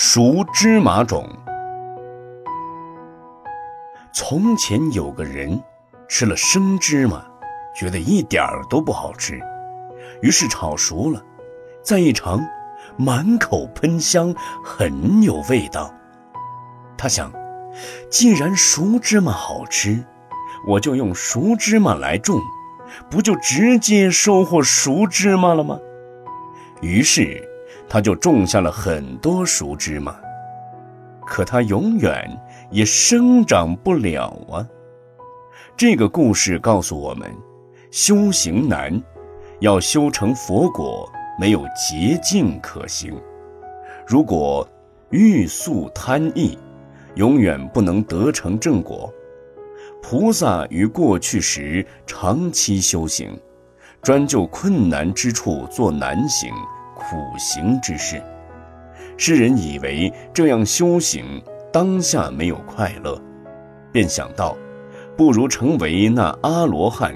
熟芝麻种。从前有个人吃了生芝麻，觉得一点儿都不好吃，于是炒熟了，再一尝，满口喷香，很有味道。他想，既然熟芝麻好吃，我就用熟芝麻来种，不就直接收获熟芝麻了吗？于是。他就种下了很多熟芝麻，可它永远也生长不了啊。这个故事告诉我们，修行难，要修成佛果，没有捷径可行。如果欲速贪易，永远不能得成正果。菩萨于过去时长期修行，专就困难之处做难行。苦行之事，世人以为这样修行当下没有快乐，便想到，不如成为那阿罗汉，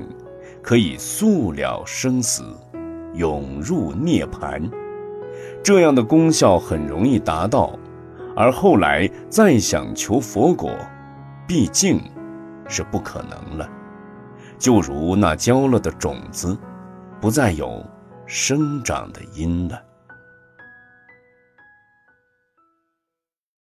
可以速了生死，永入涅盘。这样的功效很容易达到，而后来再想求佛果，毕竟是不可能了。就如那浇了的种子，不再有。生长的因了。